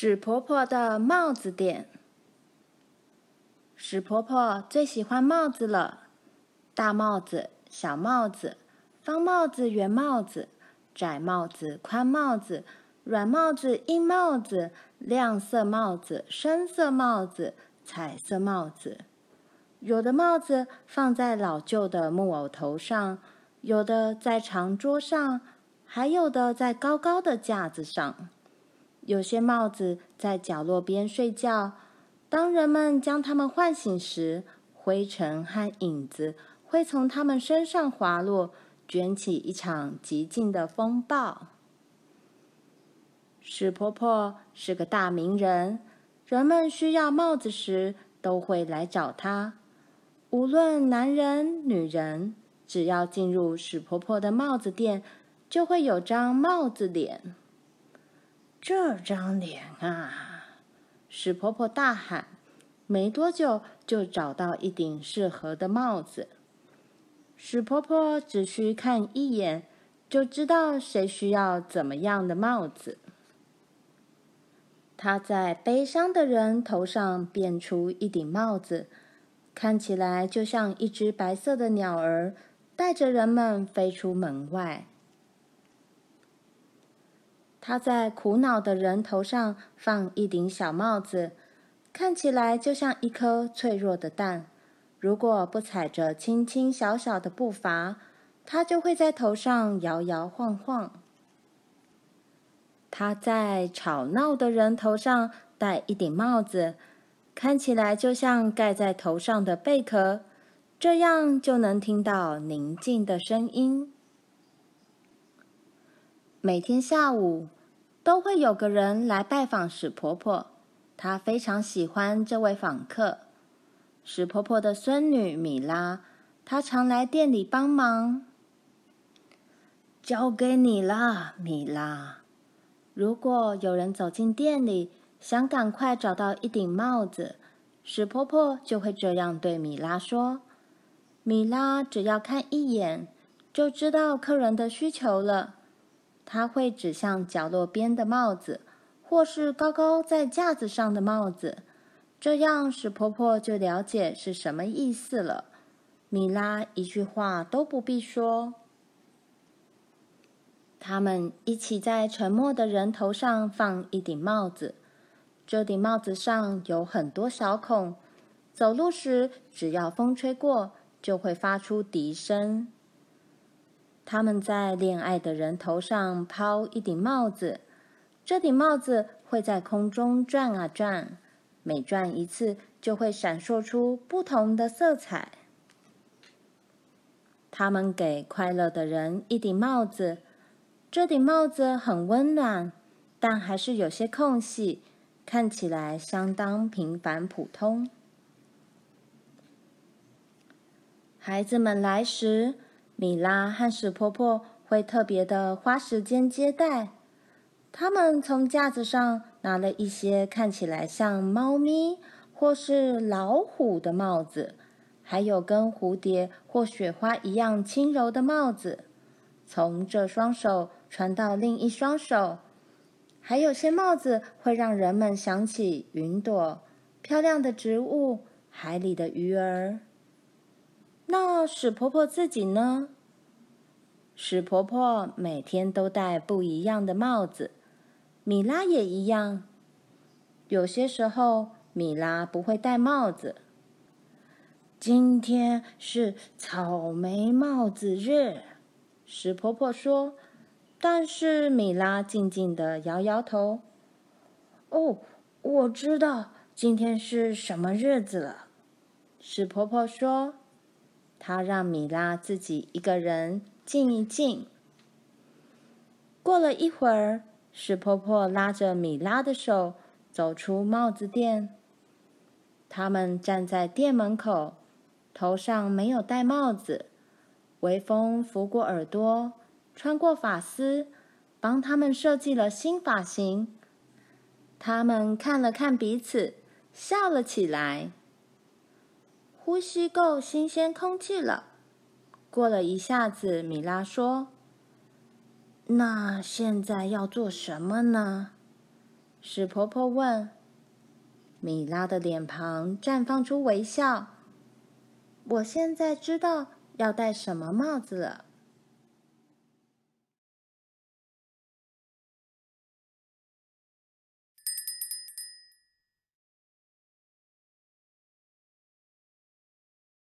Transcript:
史婆婆的帽子店。史婆婆最喜欢帽子了，大帽子、小帽子、方帽子、圆帽子、窄帽子、宽帽子、软帽子、硬帽子、亮色帽子、深色帽子、彩色帽子。有的帽子放在老旧的木偶头上，有的在长桌上，还有的在高高的架子上。有些帽子在角落边睡觉，当人们将它们唤醒时，灰尘和影子会从它们身上滑落，卷起一场极静的风暴。史婆婆是个大名人，人们需要帽子时都会来找她。无论男人、女人，只要进入史婆婆的帽子店，就会有张帽子脸。这张脸啊！史婆婆大喊，没多久就找到一顶适合的帽子。史婆婆只需看一眼，就知道谁需要怎么样的帽子。她在悲伤的人头上变出一顶帽子，看起来就像一只白色的鸟儿，带着人们飞出门外。他在苦恼的人头上放一顶小帽子，看起来就像一颗脆弱的蛋。如果不踩着轻轻小小的步伐，它就会在头上摇摇晃晃。他在吵闹的人头上戴一顶帽子，看起来就像盖在头上的贝壳，这样就能听到宁静的声音。每天下午，都会有个人来拜访史婆婆，她非常喜欢这位访客。史婆婆的孙女米拉，她常来店里帮忙。交给你了，米拉。如果有人走进店里，想赶快找到一顶帽子，史婆婆就会这样对米拉说。米拉只要看一眼，就知道客人的需求了。他会指向角落边的帽子，或是高高在架子上的帽子，这样史婆婆就了解是什么意思了。米拉一句话都不必说。他们一起在沉默的人头上放一顶帽子，这顶帽子上有很多小孔，走路时只要风吹过，就会发出笛声。他们在恋爱的人头上抛一顶帽子，这顶帽子会在空中转啊转，每转一次就会闪烁出不同的色彩。他们给快乐的人一顶帽子，这顶帽子很温暖，但还是有些空隙，看起来相当平凡普通。孩子们来时，米拉和史婆婆会特别的花时间接待。他们从架子上拿了一些看起来像猫咪或是老虎的帽子，还有跟蝴蝶或雪花一样轻柔的帽子，从这双手传到另一双手。还有些帽子会让人们想起云朵、漂亮的植物、海里的鱼儿。那史婆婆自己呢？史婆婆每天都戴不一样的帽子，米拉也一样。有些时候，米拉不会戴帽子。今天是草莓帽子日，史婆婆说。但是米拉静静地摇摇头。哦，我知道今天是什么日子了，史婆婆说。她让米拉自己一个人静一静。过了一会儿，史婆婆拉着米拉的手走出帽子店。他们站在店门口，头上没有戴帽子，微风拂过耳朵，穿过发丝，帮他们设计了新发型。他们看了看彼此，笑了起来。呼吸够新鲜空气了。过了一下子，米拉说：“那现在要做什么呢？”史婆婆问。米拉的脸庞绽放出微笑。我现在知道要戴什么帽子了。